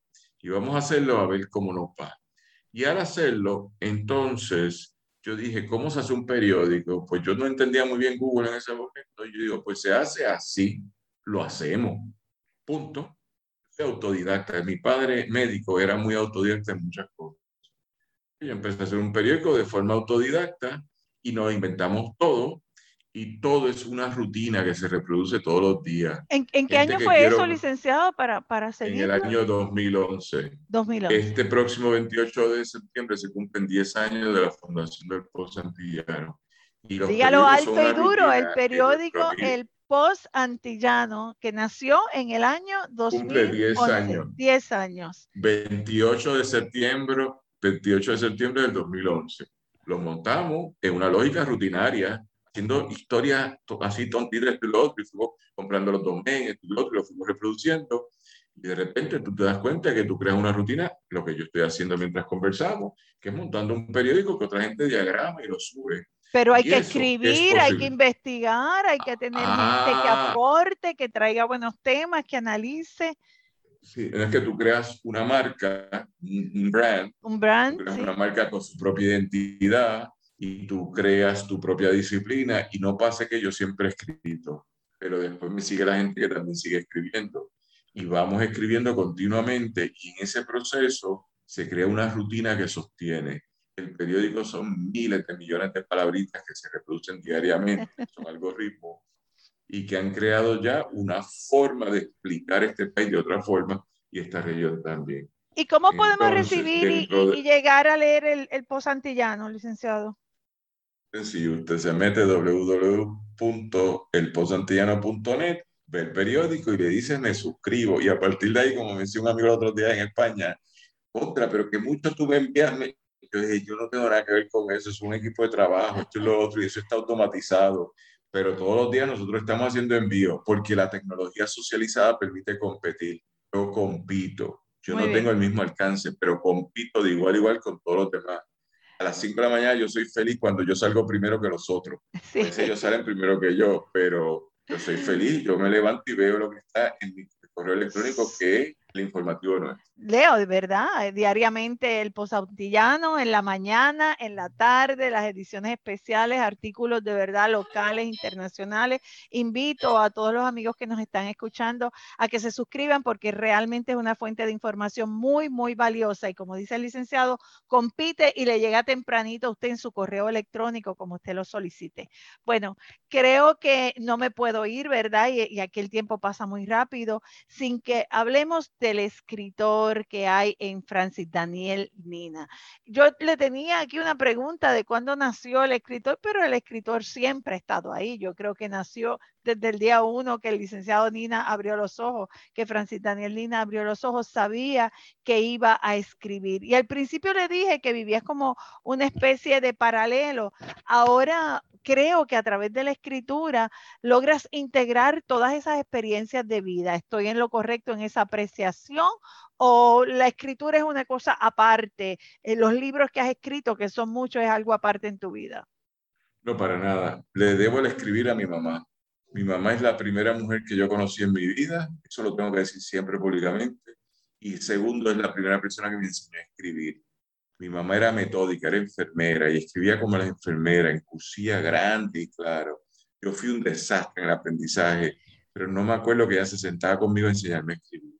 C: y vamos a hacerlo a ver cómo nos va. Y al hacerlo, entonces yo dije, ¿cómo se hace un periódico? Pues yo no entendía muy bien Google en ese momento. Yo digo, pues se hace así, lo hacemos. Punto. Soy autodidacta. Mi padre médico era muy autodidacta en muchas cosas. Yo empecé a hacer un periódico de forma autodidacta y nos inventamos todo y todo es una rutina que se reproduce todos los días.
B: ¿En, qué año fue eso, licenciado, para, para seguir?
C: En el año 2011. 2011. Este próximo 28 de septiembre se cumplen 10 años de la fundación del Post Antillano.
B: Dígalo alto y duro, el periódico El Post Antillano, que nació en el año 2011. Cumple 10 años. 10 años.
C: 28 de septiembre, 28 de septiembre del 2011. Lo montamos en una lógica rutinaria haciendo historias así tontitas, esto y lo otro, y fuimos comprando los dominios, esto y lo otro, y lo fuimos reproduciendo. Y de repente tú te das cuenta que tú creas una rutina, lo que yo estoy haciendo mientras conversamos, que es montando un periódico que otra gente diagrama y lo sube.
B: Pero hay que escribir, hay que investigar, hay que tener gente que ah. aporte, que traiga buenos temas, que analice.
C: Sí, es que tú creas una marca, un brand.
B: Un brand.
C: Una marca con su propia identidad, y tú creas tu propia disciplina y no pasa que yo siempre he escrito, pero después me sigue la gente que también sigue escribiendo y vamos escribiendo continuamente y en ese proceso se crea una rutina que sostiene. El periódico son miles de millones de palabritas que se reproducen diariamente, son algoritmos y que han creado ya una forma de explicar este país de otra forma y esta región también.
B: ¿Y cómo podemos recibir y, llegar a leer el, el posantillano, licenciado?
C: Si usted se mete www.elposantillano.net, ve el periódico y le dice me suscribo. Y a partir de ahí, como me decía un amigo el otro día en España, otra, pero que mucho tú me envías. Yo dije, yo no tengo nada que ver con eso, es un equipo de trabajo, esto y lo otro, y eso está automatizado. Pero todos los días nosotros estamos haciendo envíos porque la tecnología socializada permite competir. Yo compito. Yo no tengo el mismo alcance, pero compito de igual a igual con todos los demás a las 5 de la mañana yo soy feliz cuando yo salgo primero que los otros. Sí. ellos salen primero que yo, pero yo soy feliz, yo me levanto y veo lo que está en mi correo electrónico que es el informativo es.
B: Leo, verdad, eh, diariamente el posautillano, en la mañana, en la tarde, las ediciones especiales, artículos de verdad locales, internacionales. Invito a todos los amigos que nos están escuchando a que se suscriban porque realmente es una fuente de información muy, muy valiosa. Y como dice el licenciado, compite y le llega tempranito a usted en su correo electrónico como usted lo solicite. Bueno, creo que no me puedo ir, ¿verdad? Y, y aquí el tiempo pasa muy rápido sin que hablemos del escritor que hay en Francis Daniel Nina. Yo le tenía aquí una pregunta de cuándo nació el escritor, pero el escritor siempre ha estado ahí. Yo creo que nació desde el día uno que el licenciado Nina abrió los ojos, que Francis Daniel Nina abrió los ojos, sabía que iba a escribir. Y al principio le dije que vivía como una especie de paralelo. Ahora creo que a través de la escritura logras integrar todas esas experiencias de vida. ¿Estoy en lo correcto en esa apreciación o la escritura es una cosa aparte? En los libros que has escrito, que son muchos, es algo aparte en tu vida.
C: No, para nada. Le debo el escribir a mi mamá. Mi mamá es la primera mujer que yo conocí en mi vida, eso lo tengo que decir siempre públicamente. Y segundo, es la primera persona que me enseñó a escribir. Mi mamá era metódica, era enfermera y escribía como las enfermeras, en cusía grande y claro. Yo fui un desastre en el aprendizaje, pero no me acuerdo que ella se sentaba conmigo a enseñarme a escribir.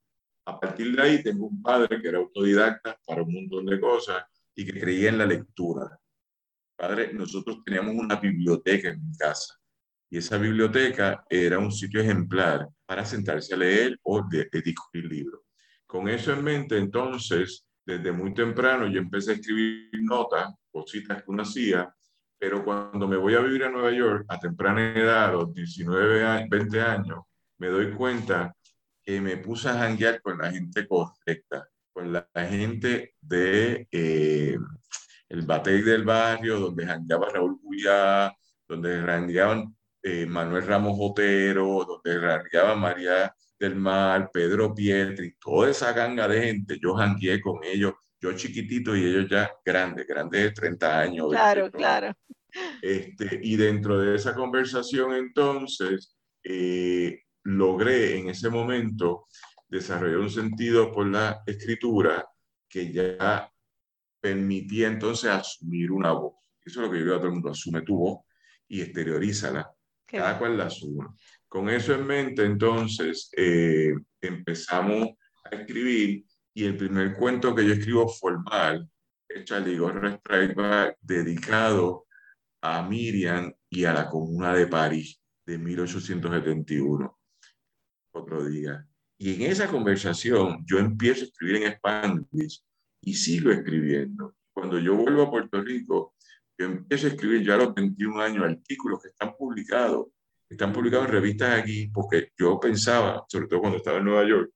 C: A partir de ahí tengo un padre que era autodidacta para un montón de cosas y que creía en la lectura. padre, nosotros teníamos una biblioteca en mi casa y esa biblioteca era un sitio ejemplar para sentarse a leer o de, de discutir libros. Con eso en mente, entonces, desde muy temprano yo empecé a escribir notas, cositas que uno hacía, pero cuando me voy a vivir a Nueva York a temprana edad, a los 19, 20 años, me doy cuenta que me puse a janguear con la gente correcta, con la, gente de eh, el batey del barrio, donde jangueaba Raúl Guyá, donde jangueaban eh, Manuel Ramos Otero, donde jangueaba María del Mar, Pedro Pietri, toda esa ganga de gente, yo jangueé con ellos, yo chiquitito y ellos ya grandes, grandes de 30 años.
B: Claro, claro.
C: Este, y dentro de esa conversación entonces, eh, logré en ese momento desarrollar un sentido por la escritura que ya permitía entonces asumir una voz. Eso es lo que yo digo a todo el mundo, asume tu voz y exteriorízala. Cada cual la asume. Con eso en mente, entonces, eh, empezamos a escribir y el primer cuento que yo escribo formal es Charlie Strike dedicado a Miriam y a la Comuna de París de 1871. Otro día. Y en esa conversación yo empiezo a escribir en Spanglish y sigo escribiendo. Cuando yo vuelvo a Puerto Rico, yo empiezo a escribir ya a los 21 años artículos que están publicados están publicados en revistas aquí, porque yo pensaba, sobre todo cuando estaba en Nueva York,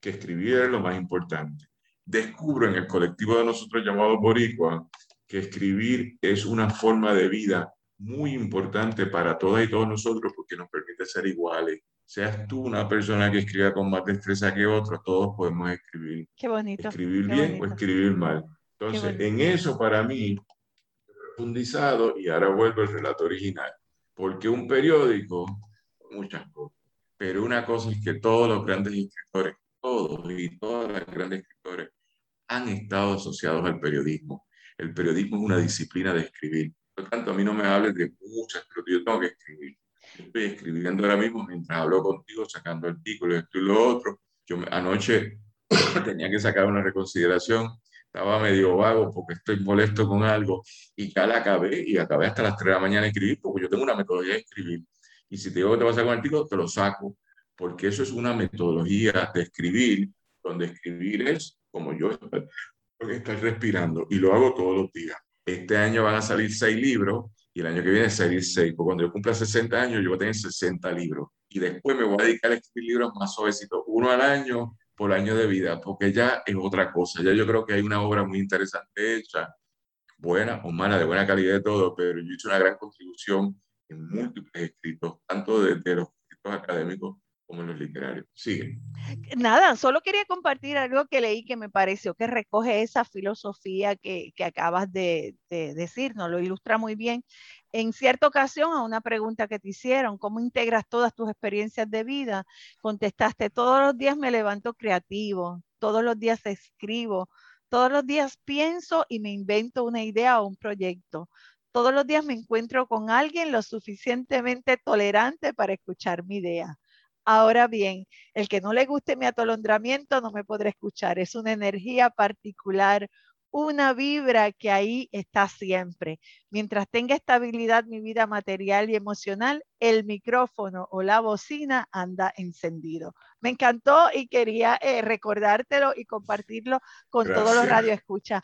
C: que escribir era lo más importante. Descubro en el colectivo de nosotros llamado Boricua que escribir es una forma de vida muy importante para todas y todos nosotros porque nos permite ser iguales. Seas tú una persona que escriba con más destreza que otros, todos podemos escribir.
B: Qué bonito.
C: Escribir bien o escribir mal. Entonces, en eso para mí, profundizado y ahora vuelvo al relato original. Porque un periódico, muchas cosas, pero una cosa es que todos los grandes escritores, todos y todas las grandes escritores han estado asociados al periodismo. El periodismo es una disciplina de escribir. Por lo tanto, a mí no me hables de muchas, pero yo tengo que escribir. Estoy escribiendo ahora mismo mientras hablo contigo, sacando artículos, esto y lo otro. Yo anoche tenía que sacar una reconsideración estaba medio vago porque estoy molesto con algo y ya la acabé y acabé hasta las 3 de la mañana de escribir porque yo tengo una metodología de escribir. Y si te digo que te vas a sacar un te lo saco, porque eso es una metodología de escribir, donde escribir es como yo estoy respirando y lo hago todos los días. Este año van a salir seis libros y el año que viene salir seis. Porque cuando yo cumpla 60 años, yo voy a tener 60 libros. Y después me voy a dedicar a escribir libros más suavecitos, uno al año por año de vida, porque ya es otra cosa. Ya yo creo que hay una obra muy interesante hecha, buena o mala, de buena calidad de todo, pero yo hecho una gran contribución en múltiples escritos, tanto de, los escritos académicos como en los literarios. Sigue.
B: Nada, solo quería compartir algo que leí que me pareció que recoge esa filosofía que, que acabas de, de decir, nos lo ilustra muy bien en cierta ocasión a una pregunta que te hicieron, ¿cómo integras todas tus experiencias de vida? Contestaste, todos los días me levanto creativo, todos los días escribo, todos los días pienso y me invento una idea o un proyecto. Todos los días me encuentro con alguien lo suficientemente tolerante para escuchar mi idea. Ahora bien, el que no le guste mi atolondramiento no me podrá escuchar. Es una energía particular, una vibra que ahí está siempre. Mientras tenga estabilidad mi vida material y emocional, el micrófono o la bocina anda encendido. Me encantó y quería eh, recordártelo y compartirlo con todos los radioescuchas.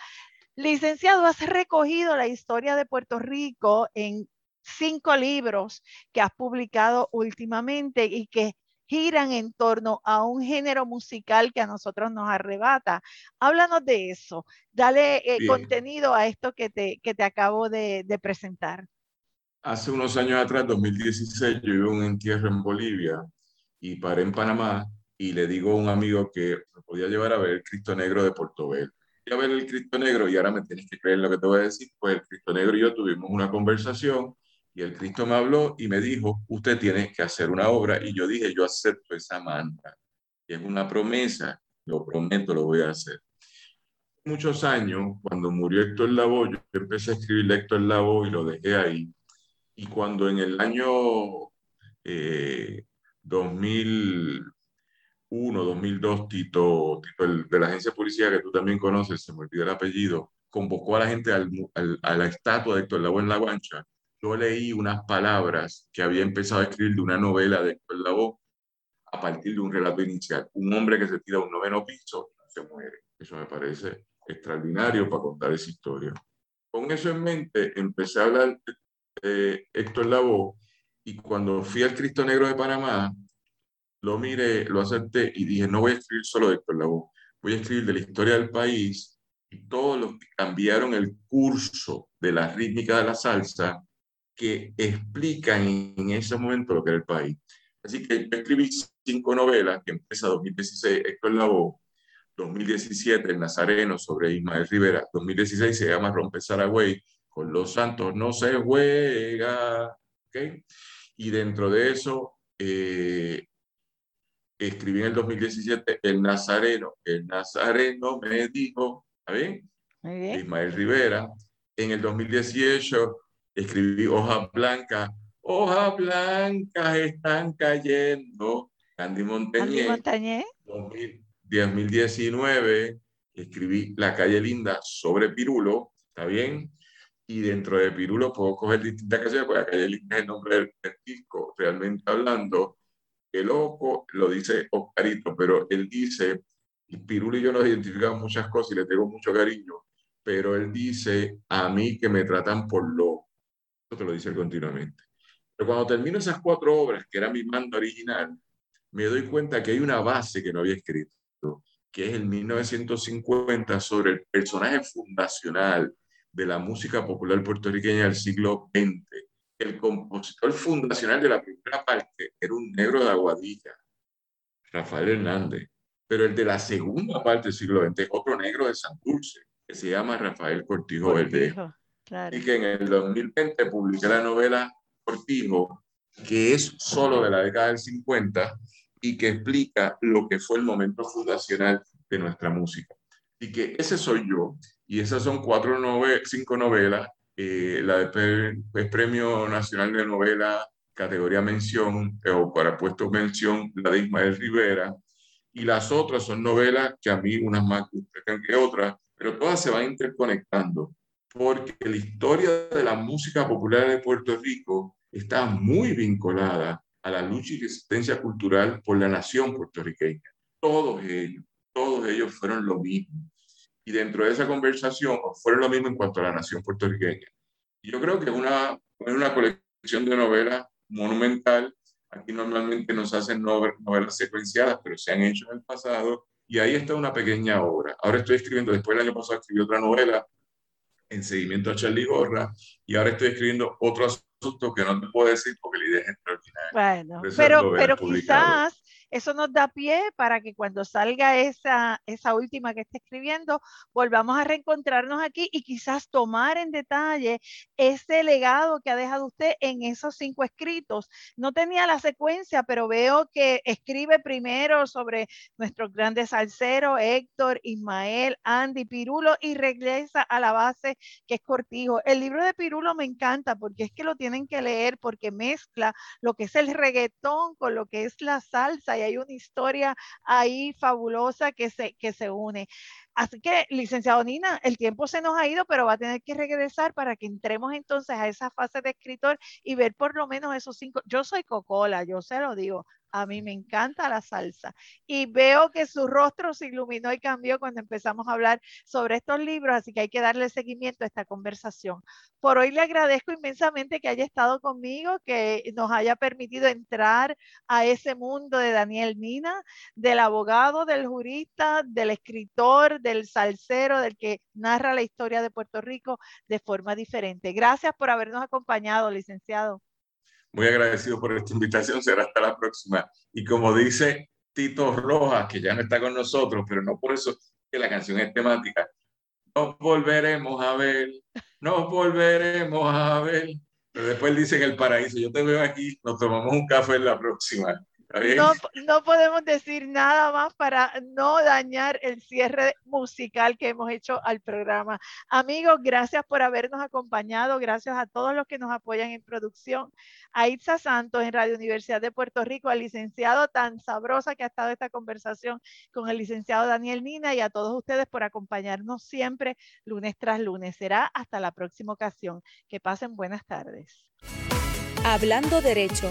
B: Licenciado, has recogido la historia de Puerto Rico en cinco libros que has publicado últimamente y que giran en torno a un género musical que a nosotros nos arrebata. Háblanos de eso, dale eh, contenido a esto que te, que te acabo de, presentar.
C: Hace unos años atrás, 2016, yo iba a un entierro en Bolivia y paré en Panamá y le digo a un amigo que me podía llevar a ver el Cristo Negro de Portobel. Fui a ver el Cristo Negro y ahora me tienes que creer lo que te voy a decir, pues el Cristo Negro y yo tuvimos una conversación y el Cristo me habló y me dijo, usted tiene que hacer una obra. Y yo dije, yo acepto esa manta. Es una promesa, lo prometo, lo voy a hacer. Muchos años, cuando murió Héctor Lavoe, yo empecé a escribir Héctor Lavoe y lo dejé ahí. Y cuando en el año 2001, eh, 2002, Tito, Tito de la agencia de policía que tú también conoces, se me olvidó el apellido, convocó a la gente al, a la estatua de Héctor Lavoe en La Guancha, yo leí unas palabras que había empezado a escribir de una novela de Lavoe a partir de un relato inicial. Un hombre que se tira a un noveno piso y se muere. Eso me parece extraordinario para contar esa historia. Con eso en mente, empecé a hablar de Héctor Lavoe y cuando fui al Cristo Negro de Panamá, lo miré, lo acepté y dije, no voy a escribir solo de Héctor Lavoe, voy a escribir de la historia del país y todos los que cambiaron el curso de la rítmica de la salsa que explican en ese momento lo que era el país. Así que yo escribí cinco novelas, que empieza 2016 Héctor Lavoe, 2017 El Nazareno sobre Ismael Rivera, 2016 se llama Rompe Saragüey, con los santos no se juega, ¿okay? Y dentro de eso, eh, escribí en el 2017 El Nazareno, El Nazareno me dijo, ¿está bien? Ismael Rivera. En el 2018 escribí Hoja Blanca, Hojas blancas están cayendo. Andy Montañé. Montañé. 2019 escribí La calle linda sobre Pirulo, ¿está bien? Y dentro de Pirulo puedo coger distintas canciones, porque La calle linda es el nombre del, disco, realmente hablando. El loco lo dice Oscarito, pero él dice, y Pirulo y yo nos identificamos muchas cosas y le tengo mucho cariño, pero él dice, a mí que me tratan por loco. Te lo dice continuamente. Pero cuando termino esas cuatro obras, que era mi mando original, me doy cuenta que hay una base que no había escrito, que es el 1950 sobre el personaje fundacional de la música popular puertorriqueña del siglo XX. El compositor fundacional de la primera parte era un negro de Aguadilla, Rafael Hernández, pero el de la segunda parte del siglo XX es otro negro de Santurce, que se llama Rafael Cortijo, Verde. Y que en el 2020 publiqué la novela Cortijo, que es solo de la década del 50 y que explica lo que fue el momento fundacional de nuestra música. Y que ese soy yo, y esas son cuatro nove cinco novelas, eh, la de es Premio Nacional de Novela, categoría mención, eh, o para puesto mención, la de Ismael Rivera, y las otras son novelas que a mí unas más gustan que otras, pero todas se van interconectando porque la historia de la música popular de Puerto Rico está muy vinculada a la lucha y resistencia cultural por la nación puertorriqueña. Todos ellos, todos ellos fueron lo mismo. Y dentro de esa conversación fueron lo mismo en cuanto a la nación puertorriqueña. Yo creo que es una, una colección de novelas monumental. Aquí normalmente nos hacen novelas secuenciadas, pero se han hecho en el pasado. Y ahí está una pequeña obra. Ahora estoy escribiendo, después del año pasado escribí otra novela en seguimiento a Charlie Gorra y ahora estoy escribiendo otro asunto que no te puedo decir porque la idea es extraordinaria.
B: Bueno, pero, pero quizás eso nos da pie para que cuando salga esa, esa última que esté escribiendo, volvamos a reencontrarnos aquí y quizás tomar en detalle ese legado que ha dejado usted en esos cinco escritos. No tenía la secuencia, pero veo que escribe primero sobre nuestros grandes salseros, Héctor, Ismael, Andy, Pirulo, y regresa a la base que es Cortijo. El libro de Pirulo me encanta porque es que lo tienen que leer porque mezcla lo que es el reggaetón con lo que es la salsa y hay una historia ahí fabulosa que se, que se une. Así que, licenciado Nina, el tiempo se nos ha ido, pero va a tener que regresar para que entremos entonces a esa fase de escritor y ver por lo menos esos cinco. Yo soy Cocola, yo se lo digo, a mí me encanta la salsa y veo que su rostro se iluminó y cambió cuando empezamos a hablar sobre estos libros, así que hay que darle seguimiento a esta conversación. Por hoy le agradezco inmensamente que haya estado conmigo, que nos haya permitido entrar a ese mundo de Daniel Mina, del abogado, del jurista, del escritor, del salsero, del que narra la historia de Puerto Rico de forma diferente. Gracias por habernos acompañado, licenciado.
C: Muy agradecido por esta invitación, será hasta la próxima. Y como dice Tito Rojas, que ya no está con nosotros, pero no por eso que la canción es temática, nos volveremos a ver, nos volveremos a ver. Pero después dice en el paraíso, yo te veo aquí, nos tomamos un café en la próxima.
B: No, podemos decir nada más para no dañar el cierre musical que hemos hecho al programa. Amigos, gracias por habernos acompañado. Gracias a todos los que nos apoyan en producción. A Itza Santos en Radio Universidad de Puerto Rico, al licenciado tan sabrosa que ha estado esta conversación con el licenciado Daniel Nina y a todos ustedes por acompañarnos siempre lunes tras lunes. Será hasta la próxima ocasión. Que pasen buenas tardes.
A: Hablando Derecho